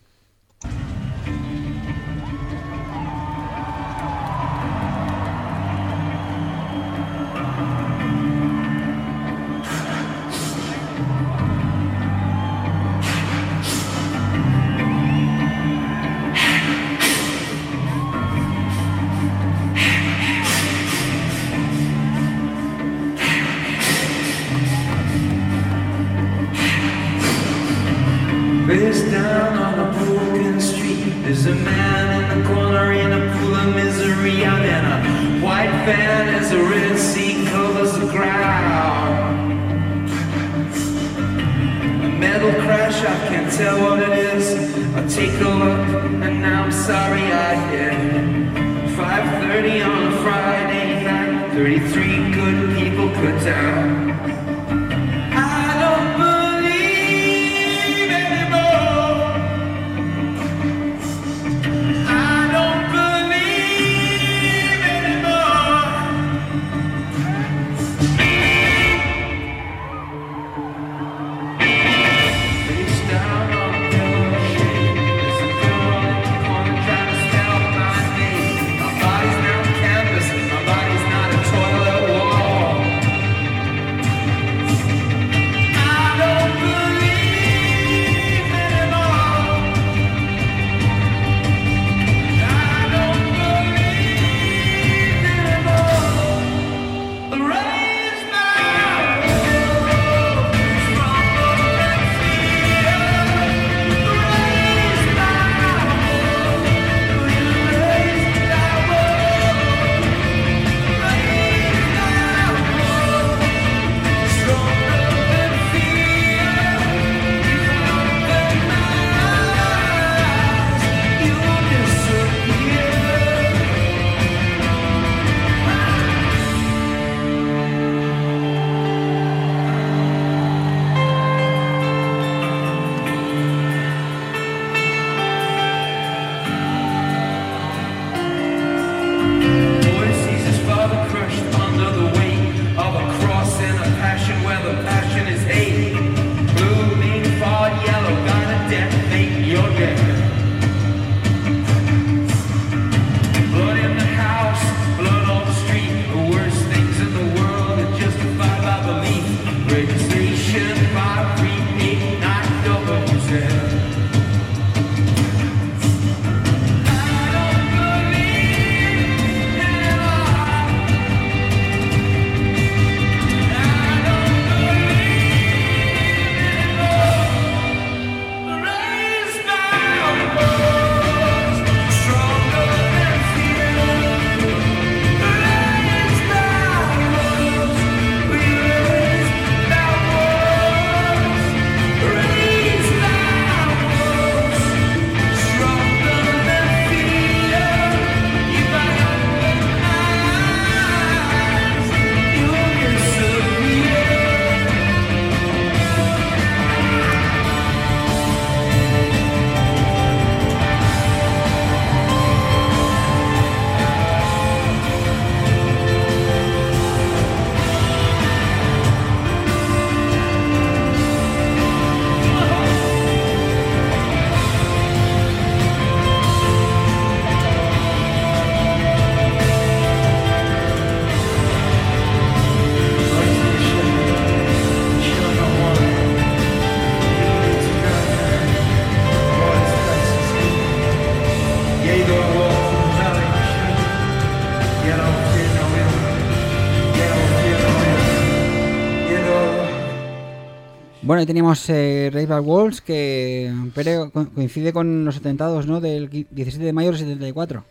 Speaker 1: Bueno, ahí teníamos eh, Rival Walls que pero coincide con los atentados ¿no? del qui- 17 de mayo del 74.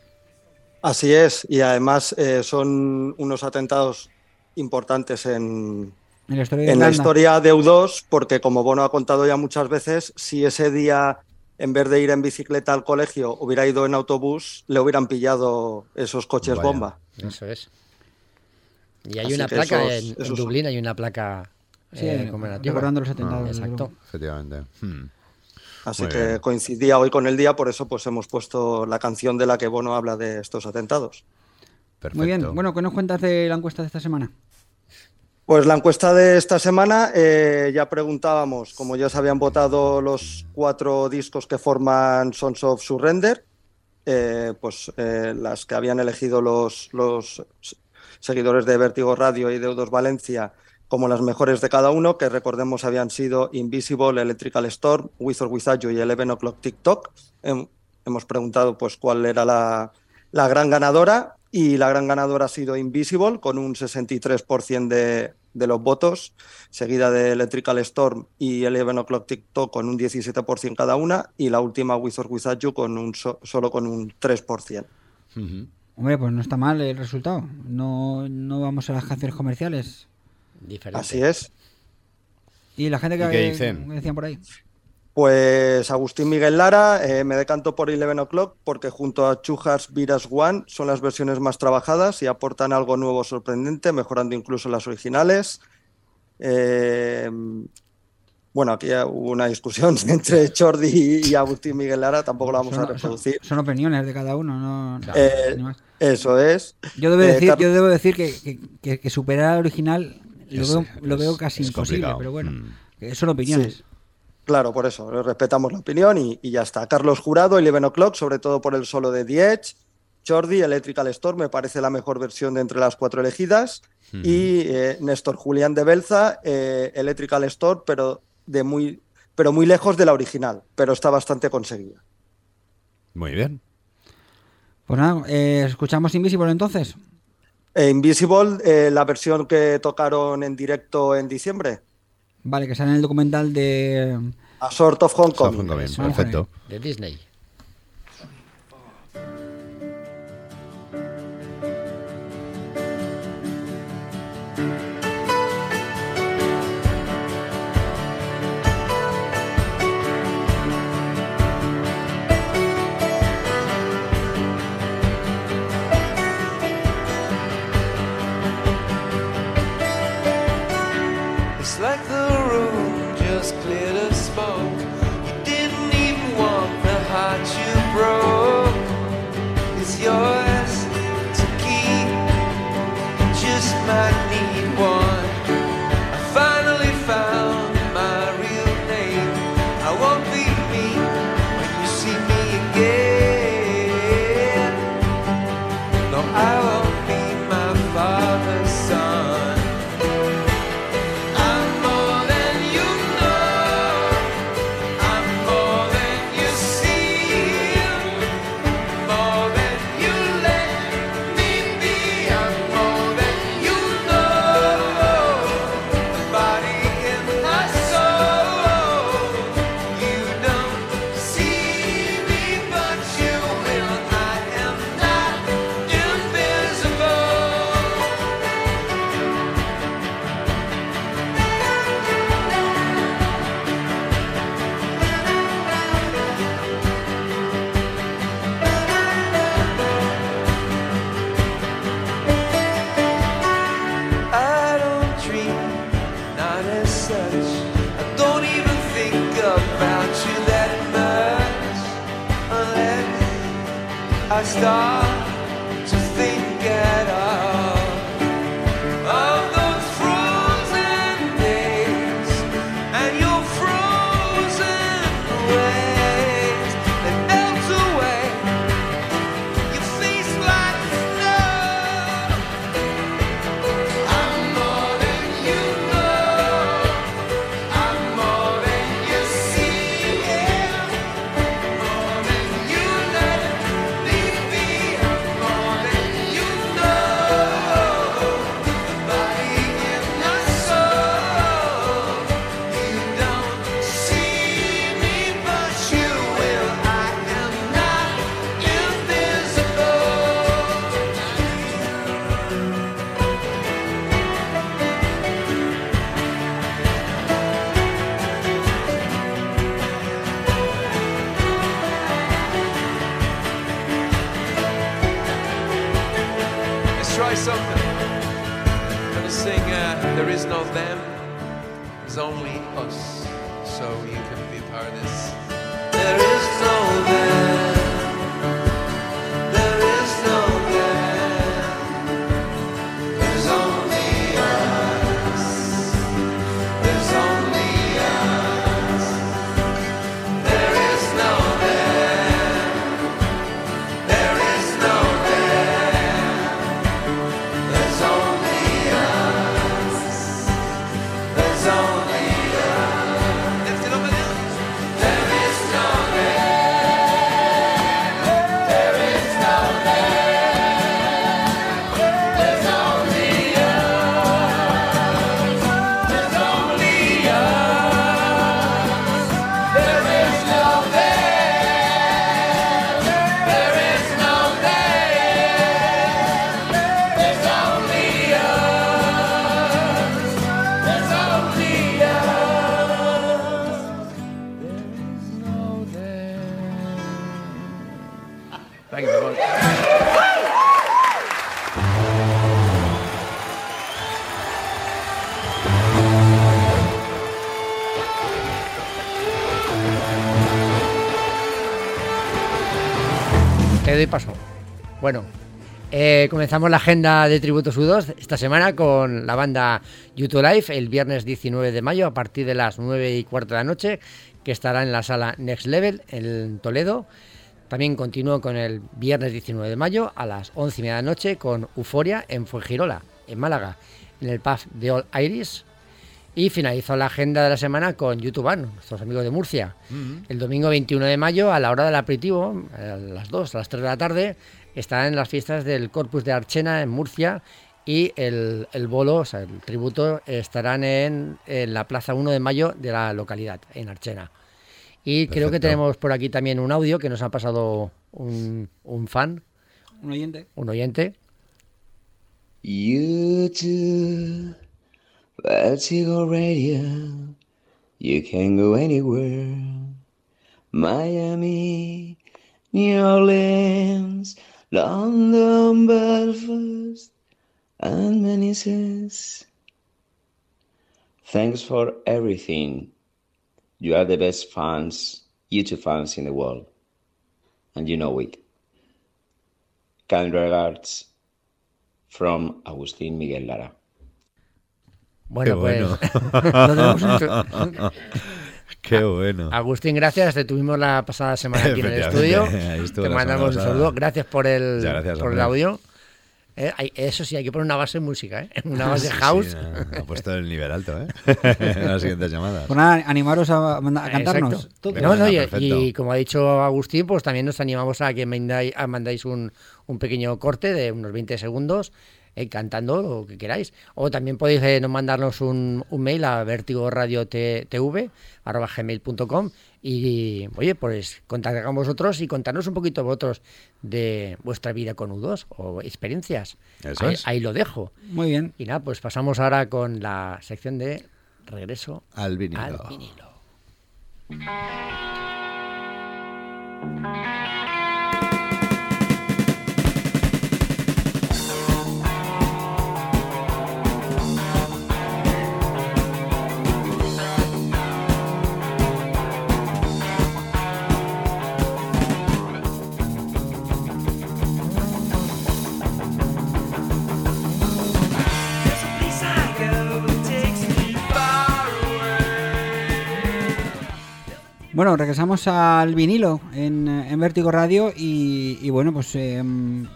Speaker 11: Así es, y además eh, son unos atentados importantes en,
Speaker 1: En la historia de
Speaker 11: en la
Speaker 1: Irlanda.
Speaker 11: historia de U2, porque como Bono ha contado ya muchas veces, si ese día, en vez de ir en bicicleta al colegio, hubiera ido en autobús, le hubieran pillado esos coches
Speaker 2: Vaya.
Speaker 11: bomba.
Speaker 2: Eso es. Y hay
Speaker 11: Así
Speaker 2: una placa
Speaker 11: esos-
Speaker 2: en, en
Speaker 11: esos son-
Speaker 2: Dublín, hay una placa
Speaker 1: Sí,
Speaker 2: eh, conmemorativa.
Speaker 1: recordando los atentados,
Speaker 2: Ah, exacto.
Speaker 5: Efectivamente. Hmm.
Speaker 11: Así
Speaker 5: Muy
Speaker 11: que
Speaker 5: bien.
Speaker 11: coincidía hoy con el día, por eso pues hemos puesto la canción de la que Bono habla de estos atentados.
Speaker 1: Muy bien. Bueno, ¿qué nos cuentas de la encuesta de esta semana?
Speaker 11: Pues la encuesta de esta semana eh, ya preguntábamos, como ya se habían votado los cuatro discos que forman Sons of Surrender, eh, pues eh, las que habían elegido los, los seguidores de Vértigo Radio y de U2 Valencia como las mejores de cada uno, que recordemos habían sido Invisible, Electrical Storm, With or Without You y Eleven O'Clock TikTok. Hem- hemos preguntado pues cuál era la, la gran ganadora y la gran ganadora ha sido Invisible con un 63% de, de los votos, seguida de Electrical Storm y Eleven O'Clock TikTok con un 17% cada una y la última With or Without You con un so- solo con un 3%.
Speaker 5: Ujú.
Speaker 1: Hombre, pues no está mal el resultado. No, no vamos a las canciones comerciales.
Speaker 2: Diferente.
Speaker 11: Así es.
Speaker 1: ¿Y la gente que,
Speaker 5: ¿Y qué dicen?
Speaker 1: decían por ahí?
Speaker 11: Pues Agustín Miguel Lara, eh, me decanto por Eleven O'Clock porque junto a Chujas Viras One son las versiones más trabajadas y aportan algo nuevo sorprendente, mejorando incluso las originales. Eh, bueno, aquí hubo una discusión entre Jordi y Agustín Miguel Lara, tampoco la vamos
Speaker 1: Son-
Speaker 11: a reproducir.
Speaker 1: Son, son opiniones de cada uno, no.
Speaker 11: Eh, eso es.
Speaker 1: Yo debo
Speaker 11: Eh,
Speaker 1: decir,
Speaker 11: Car-
Speaker 1: yo debo decir que, que, que- que superar al original lo
Speaker 5: Es-
Speaker 1: veo, lo
Speaker 5: es-
Speaker 1: veo casi
Speaker 5: es
Speaker 1: imposible,
Speaker 5: complicado.
Speaker 1: pero bueno,
Speaker 5: Mm.
Speaker 1: son opiniones.
Speaker 11: Sí. Claro, por eso, respetamos la opinión y, y ya está. Carlos Jurado, Eleven O'Clock, sobre todo por el solo de Edge. Jordi, Electrical Storm, me parece la mejor versión de entre las cuatro elegidas. Y eh, Néstor Julián de Belza, eh, Electrical Storm, pero, de muy, pero muy lejos de la original, pero está bastante conseguida.
Speaker 5: Muy bien.
Speaker 1: Pues nada, eh, escuchamos Invisible entonces.
Speaker 11: Invisible, eh, la versión que tocaron en directo en diciembre,
Speaker 1: Vale, que sale en el documental de.
Speaker 11: A Sort of Homecoming.
Speaker 5: Homecoming,
Speaker 1: Eso,
Speaker 5: perfecto.
Speaker 2: De Disney.
Speaker 14: I
Speaker 2: eh, comenzamos la agenda de Tributos U2 esta semana con la banda YouTube Live el viernes 19 de mayo a partir de las 9 y cuarto de la noche, que estará en la sala Next Level en Toledo. También continúo con el viernes 19 de mayo a las 11 y media de la noche con Euforia en Fuengirola, en Málaga, en el pub de All Iris. Y finalizó la agenda de la semana con YouTube, nuestros amigos de Murcia. El domingo 21 de mayo, a la hora del aperitivo, a las 2, a las 3 de la tarde, estará en las fiestas del Corpus de Archena en Murcia y el, el bolo, o sea, el tributo, estarán en, en la Plaza 1 de Mayo de la localidad, en Archena. Y creo que tenemos por aquí también un audio que nos ha pasado un, un fan,
Speaker 1: Un oyente.
Speaker 2: un oyente.
Speaker 15: YouTube, Vertigo Radio, you can go anywhere. Miami, New Orleans, London, Belfast, and many says. Thanks for everything. You are the best fans, YouTube fans in the world. And you know it. Kind regards from Agustín Miguel Lara.
Speaker 2: Bueno,
Speaker 5: Qué
Speaker 2: pues.
Speaker 5: bueno.
Speaker 2: lo tenemos en-
Speaker 5: Qué bueno.
Speaker 2: Agustín, gracias. Te tuvimos la pasada semana aquí en el estudio. Te mandamos un saludo. Gracias por el,
Speaker 5: Ya, gracias,
Speaker 2: por el audio. Eh, hay- eso sí, hay que poner una base de música, ¿eh? Una base
Speaker 5: Sí, sí,
Speaker 2: house.
Speaker 5: no, ha puesto el nivel alto, ¿eh? en las siguientes llamadas.
Speaker 1: Pues nada, animaros a, cantarnos.
Speaker 2: No, no, y, y como ha dicho Agustín, pues también nos animamos a que mandáis, a mandáis un, un pequeño corte de unos 20 segundos eh, cantando lo que queráis. O también podéis eh, nos mandarnos un, un mail a vertigoradiotv.gmail.com y, oye, pues contactar con vosotros y contarnos un poquito vosotros de vuestra vida con U2 o experiencias.
Speaker 5: Eso
Speaker 2: ahí,
Speaker 5: es.
Speaker 2: ahí lo dejo.
Speaker 1: Muy bien.
Speaker 2: Y nada, pues pasamos ahora con la sección de regreso
Speaker 5: Al vinilo.
Speaker 2: al vinilo.
Speaker 1: Bueno, regresamos al vinilo en, eh, en Vértigo Radio y, y bueno, pues eh,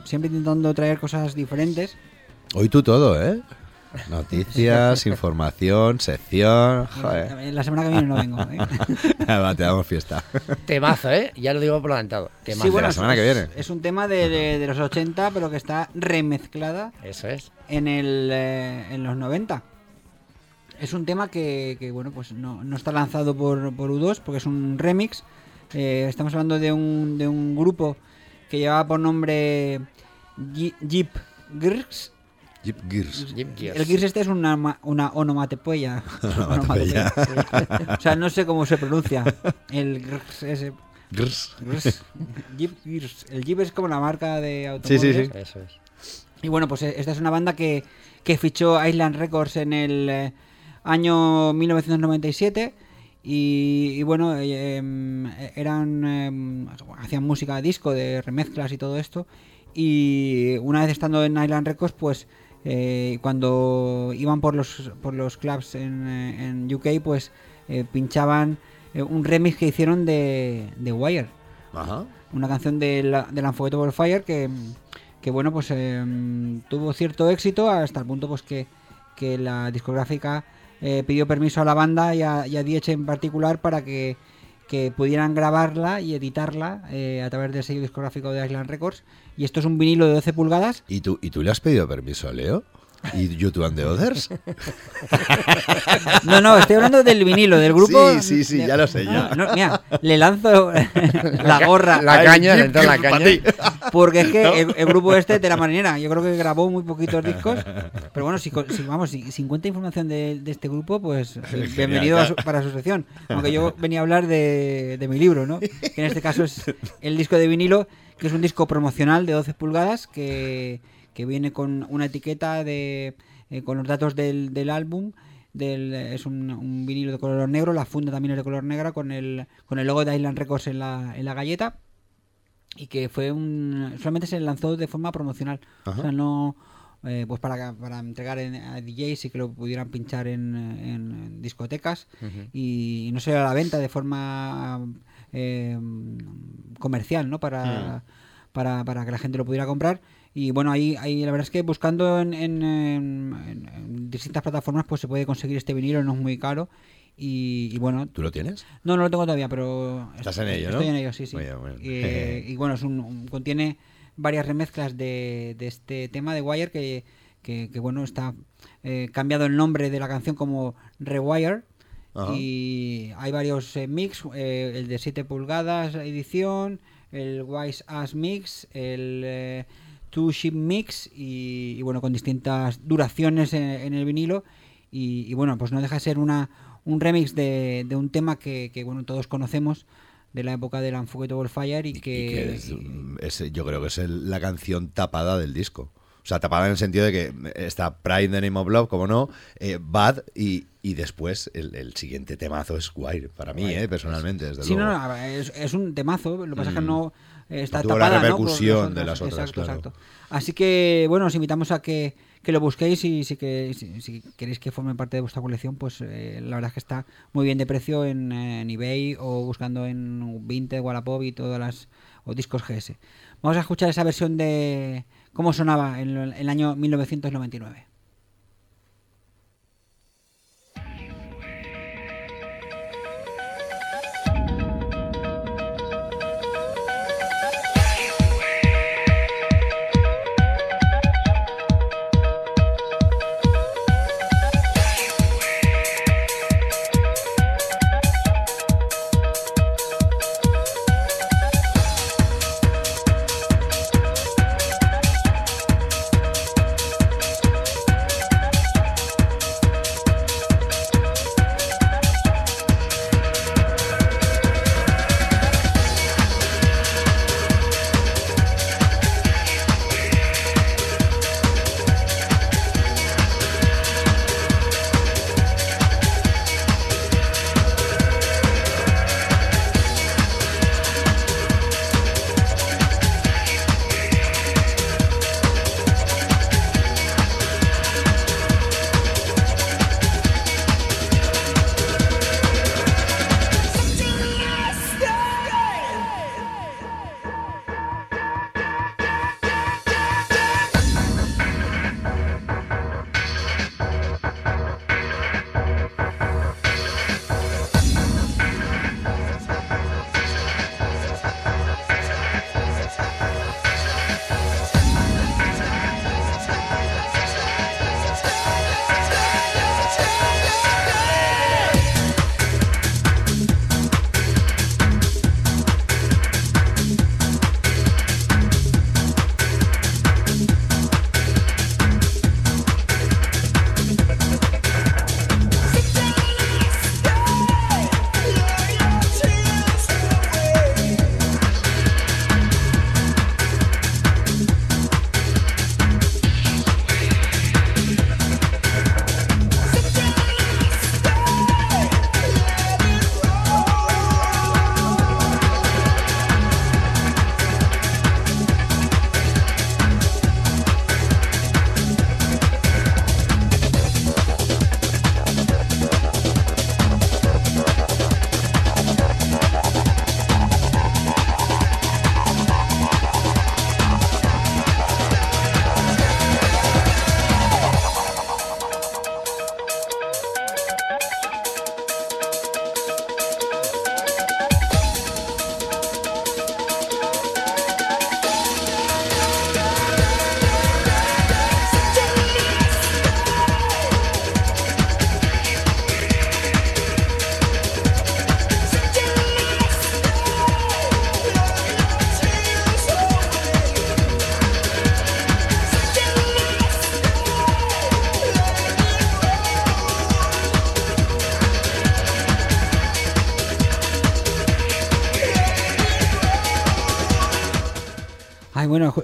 Speaker 1: siempre intentando traer cosas diferentes.
Speaker 5: Hoy tú todo, ¿eh? Noticias, información, sección. Joder.
Speaker 1: La semana que viene no vengo. ¿eh?
Speaker 5: Va, te damos fiesta.
Speaker 2: Temazo, ¿eh? Ya lo digo por adelantado. Temazo.
Speaker 1: Sí, bueno,
Speaker 5: la semana
Speaker 1: es,
Speaker 5: que viene.
Speaker 1: Es un tema de, de- de los 80, pero que está remezclada
Speaker 2: Eso es.
Speaker 1: en, el, eh, en los 90. Es un tema que, que, bueno, pues no, no está lanzado por, por U2 porque es un remix. Eh, estamos hablando de un, de un grupo que llevaba por nombre Jeep Girls.
Speaker 5: Jeep Gears.
Speaker 2: Jeep Gears.
Speaker 1: El Gears este es una, una onomatopeya.
Speaker 5: Onomatopeya.
Speaker 1: o sea, no sé cómo se pronuncia. El Gears ese.
Speaker 5: Gears.
Speaker 1: Gears. Jeep Gears. El Jeep es como la marca de
Speaker 5: Sí, sí,
Speaker 1: automóviles.
Speaker 5: sí.
Speaker 2: Eso es.
Speaker 1: Y bueno, pues eh, esta es una banda que, que fichó Island Records en el eh, año 1997. Y, y bueno, eh, em, eran em, hacían música disco de remezclas y todo esto. Y una vez estando en Island Records, pues eh, cuando iban por los por los clubs en, eh, en UK, pues eh, pinchaban eh, un remix que hicieron de, de Wire
Speaker 5: Ajá.
Speaker 1: una canción de la, del Unforgettable Fire que, que bueno pues em, tuvo cierto éxito hasta el punto pues que, que la discográfica eh, pidió permiso a la banda y a, y a en particular para que, que pudieran grabarla y editarla eh, a través del sello discográfico de Island Records y esto es un vinilo de 12 pulgadas
Speaker 5: ¿Y tú, ¿Y tú le has pedido permiso a Leo? ¿Y YouTube and the Others?
Speaker 1: no no estoy hablando del vinilo del grupo
Speaker 5: Sí, sí, sí, ya lo sé, ya.
Speaker 1: No, no, mira le lanzo la gorra
Speaker 2: La caña, le entra la caña.
Speaker 1: Porque es que
Speaker 5: ¿No?
Speaker 1: el, el grupo este de la marinera, yo creo que grabó muy poquitos discos. Pero bueno, si, co- si, vamos, si, si encuentra información de, de este grupo, pues
Speaker 5: Genial,
Speaker 1: bienvenido a
Speaker 5: claro.
Speaker 1: su- para su sección. Aunque yo venía a hablar de, de mi libro, ¿no? Que en este caso es el disco de vinilo, que es un disco promocional de 12 pulgadas que, que viene con una etiqueta de eh, con los datos del, del álbum. Del, es un, un vinilo de color negro, la funda también es de color negra con el, con el logo de Island Records en la, en la galleta. y que fue un solamente se lanzó de forma promocional
Speaker 5: Ajá.
Speaker 1: o sea no eh, pues para, para entregar en- a DJs y que lo pudieran pinchar en, en discotecas y, no se a la venta de forma eh, comercial no para, para, para que la gente lo pudiera comprar y bueno ahí, ahí la verdad es que buscando en, en- en- en- en distintas plataformas pues se puede conseguir este vinilo no es muy caro y, y bueno
Speaker 5: ¿Tú lo tienes?
Speaker 1: no, no lo tengo todavía, pero
Speaker 5: Estás en ello, ¿no?
Speaker 1: estoy en ello, sí, sí. Eh, y bueno, es un, un- contiene varias remezclas de, de este tema de Wire que, que, que, bueno, está eh, cambiado el nombre de la canción como Rewire.
Speaker 5: Ajá.
Speaker 1: Y hay varios eh, mix, eh, el de 7 pulgadas edición, el Wise Ass Mix, el Two Ship Mix y, y, bueno, con distintas duraciones en, en el vinilo. Y, y, bueno, pues no deja de ser una, un remix de, de un tema que, que, bueno, todos conocemos de la época del Unforgettable Fire y que...
Speaker 5: Y que es, es- yo creo que es el- la canción tapada del disco. O sea, tapada en el sentido de que está Pride the Name of Love, como no, eh, Bad, y, y después el, el siguiente temazo es Wire, para mí,
Speaker 1: Wire,
Speaker 5: eh, personalmente, desde
Speaker 1: Sí,
Speaker 5: luego.
Speaker 1: no, no, es, es un temazo, lo que pasa es que
Speaker 5: Mm.
Speaker 1: no está
Speaker 5: No tuvo la
Speaker 1: tapada, ¿no? por
Speaker 5: repercusión de
Speaker 1: las
Speaker 5: otras,
Speaker 1: Exacto,
Speaker 5: claro.
Speaker 1: exacto. Así que, bueno, os invitamos a que, que lo busquéis y si, que, si, si queréis que forme parte de vuestra colección, pues eh, la verdad es que está muy bien de precio en, eh, en eBay o buscando en Vinted, Wallapop y todas las o discos GS. Vamos a escuchar esa versión de cómo sonaba en el, el año 1999.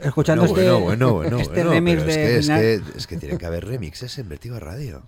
Speaker 1: Escuchando
Speaker 5: bueno,
Speaker 1: este,
Speaker 5: bueno, bueno,
Speaker 1: este
Speaker 5: bueno,
Speaker 1: remix
Speaker 5: pero es
Speaker 1: de
Speaker 5: que, es, que, es que tiene que haber remixes en Vertigo Radio.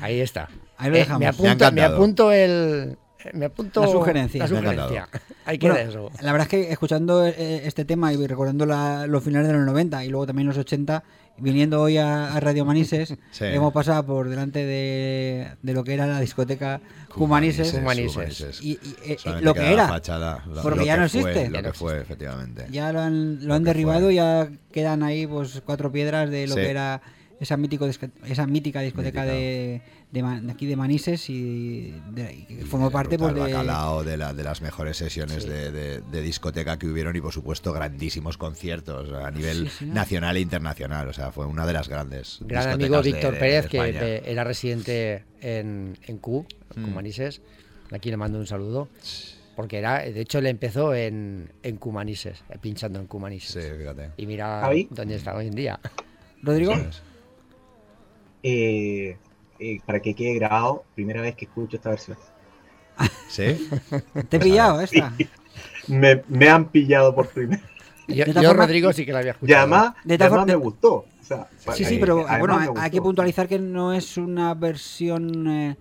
Speaker 2: Ahí está.
Speaker 1: Ahí lo
Speaker 2: Eh,
Speaker 1: dejamos.
Speaker 2: me,
Speaker 1: Me
Speaker 2: apunto, me
Speaker 5: encantado.
Speaker 2: apunto el, me apunto
Speaker 1: La sugerencia.
Speaker 2: La
Speaker 1: Me
Speaker 2: sugerencia. Hay que
Speaker 1: Bueno,
Speaker 2: eso.
Speaker 1: La verdad es que escuchando eh, este tema y recordando la- los finales de los 90 y luego también los 80, viniendo hoy a, a Radio Manises,
Speaker 5: Sí.
Speaker 1: hemos pasado por delante de, de lo que era la discoteca Humanises.
Speaker 5: Humanises.
Speaker 1: Y, y, eh,
Speaker 5: Solamente
Speaker 1: lo que era.
Speaker 5: fachada, lo-
Speaker 1: porque
Speaker 5: lo
Speaker 1: ya no
Speaker 5: fue,
Speaker 1: existe.
Speaker 5: lo que fue, efectivamente.
Speaker 1: Ya lo han, lo han derribado y ya quedan ahí pues cuatro piedras de lo
Speaker 5: Sí.
Speaker 1: que era esa, mítico esa mítica discoteca
Speaker 5: Mítica.
Speaker 1: de, de, de aquí de Manises y, de- y formó parte pues, de...
Speaker 5: bacalao de, la- de las mejores sesiones de, de- de discoteca que hubieron y por supuesto grandísimos conciertos a nivel
Speaker 1: Sí, sí.
Speaker 5: nacional e internacional. O sea, fue una de las grandes.
Speaker 2: Gran amigo
Speaker 5: de-
Speaker 2: Víctor
Speaker 5: de-
Speaker 2: Pérez,
Speaker 5: de
Speaker 2: que era residente en, en Q, en
Speaker 5: Mm.
Speaker 2: Cumanises. Aquí le mando un saludo. Porque era, de hecho, le empezó en, en Cumanises, eh, pinchando en Cumanises.
Speaker 5: Sí, fíjate.
Speaker 2: Y mira
Speaker 12: Javi.
Speaker 2: dónde está hoy en día.
Speaker 1: Rodrigo.
Speaker 12: Eh, eh, para que quede grabado, primera vez que escucho esta versión.
Speaker 5: ¿Sí?
Speaker 1: Te he pillado esta.
Speaker 12: Me, me han pillado por primera
Speaker 2: Yo, yo, Rodrigo, sí que la había
Speaker 12: Y
Speaker 2: escuchado.
Speaker 12: además,
Speaker 1: De
Speaker 12: y además
Speaker 1: formas-
Speaker 12: me gustó. O sea,
Speaker 1: Sí,
Speaker 12: eh,
Speaker 1: sí, pero bueno, hay- que puntualizar que no es una versión eh,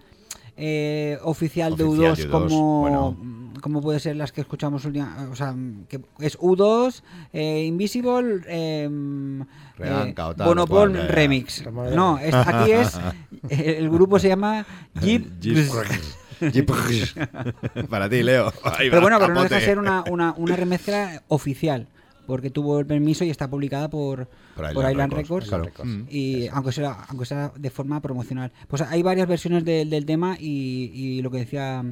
Speaker 1: eh, oficial, de
Speaker 5: Oficial
Speaker 1: U2,
Speaker 5: de U2,
Speaker 1: como,
Speaker 5: bueno.
Speaker 1: como puede ser las que escuchamos última- o sea, que es U2, eh, Invisible, eh,
Speaker 5: Reanca o
Speaker 1: eh,
Speaker 5: tal,
Speaker 1: Bonopol
Speaker 5: o cual, ya, ya.
Speaker 1: Remix. No, es- aquí es, el grupo se llama Jeep.
Speaker 5: Para ti, Leo. Ahí
Speaker 1: Pero
Speaker 5: va,
Speaker 1: bueno, pero no deja de ser una, una, una remezcla oficial, porque tuvo el permiso y está publicada por,
Speaker 5: Por
Speaker 1: por
Speaker 5: Island
Speaker 1: Island
Speaker 5: Records,
Speaker 1: Records.
Speaker 5: claro. Mm.
Speaker 1: Y aunque sea, aunque sea de forma promocional. Pues hay varias versiones de- del tema y, y lo que decía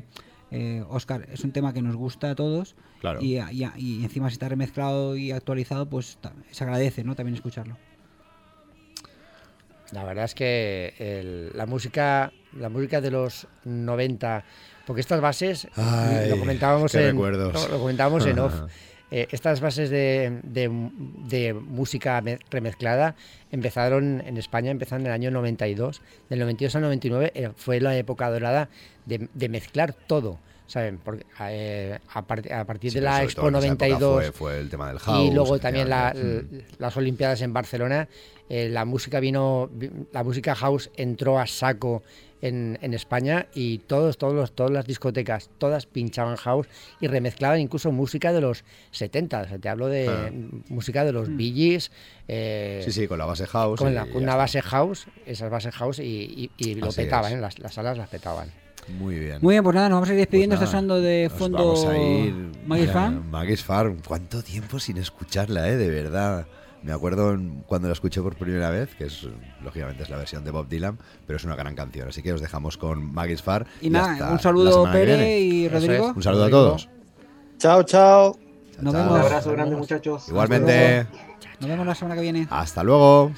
Speaker 1: eh, Oscar, es un tema que nos gusta a todos.
Speaker 5: Claro.
Speaker 1: Y, y- y encima si está remezclado y actualizado, pues se agradece, ¿no? También escucharlo.
Speaker 2: La verdad es que el- la música la música de los 90, porque estas bases,
Speaker 5: Ay,
Speaker 2: lo comentábamos en,
Speaker 5: recuerdos.
Speaker 2: no, lo comentábamos en off, eh, estas bases de, de- de música me- remezclada empezaron en España, empezaron en el año 92, del 92 al 99 eh, fue la época dorada de, de mezclar todo. ¿Saben? Porque, eh, a, part- a partir
Speaker 5: Sí,
Speaker 2: de la Expo
Speaker 5: todo en esa época
Speaker 2: 92
Speaker 5: Fue, fue el tema del
Speaker 2: y
Speaker 5: house.
Speaker 2: luego también la-.
Speaker 5: Mm.
Speaker 2: las Olimpiadas en Barcelona, eh, la música vino, vi- la música house entró a saco en, en España y todos, todos los, todas las discotecas, todas pinchaban house y remezclaban incluso música de los 70. O sea, te hablo de
Speaker 5: Ah.
Speaker 2: música de los Bee Gees, eh,
Speaker 5: Sí, sí, con la base house.
Speaker 2: con la- una
Speaker 5: está.
Speaker 2: base house, esas bases house y, y- y lo
Speaker 5: Así
Speaker 2: petaban. ¿eh? las, las salas las petaban.
Speaker 5: Muy bien.
Speaker 1: Muy bien, pues nada, nos vamos a ir despidiendo.
Speaker 5: Pues
Speaker 1: Está
Speaker 5: nada,
Speaker 1: sonando de fondo. Maggie's Farm.
Speaker 5: Maggie's Farm. ¿Cuánto tiempo sin escucharla, eh? De verdad. Me acuerdo cuando la escuché por primera vez, que es lógicamente es la versión de Bob Dylan, pero es una gran canción. Así que os dejamos con Maggie's Farm.
Speaker 1: Y nada,
Speaker 5: hasta
Speaker 1: un saludo
Speaker 5: viene.
Speaker 1: y
Speaker 2: es.
Speaker 1: Rodrigo.
Speaker 5: Un saludo a todos.
Speaker 11: Chao, chao.
Speaker 1: Nos
Speaker 5: Chao.
Speaker 12: Un
Speaker 1: vemos.
Speaker 12: abrazo grande, muchachos.
Speaker 5: Igualmente.
Speaker 1: Nos vemos la semana que viene.
Speaker 5: Hasta luego.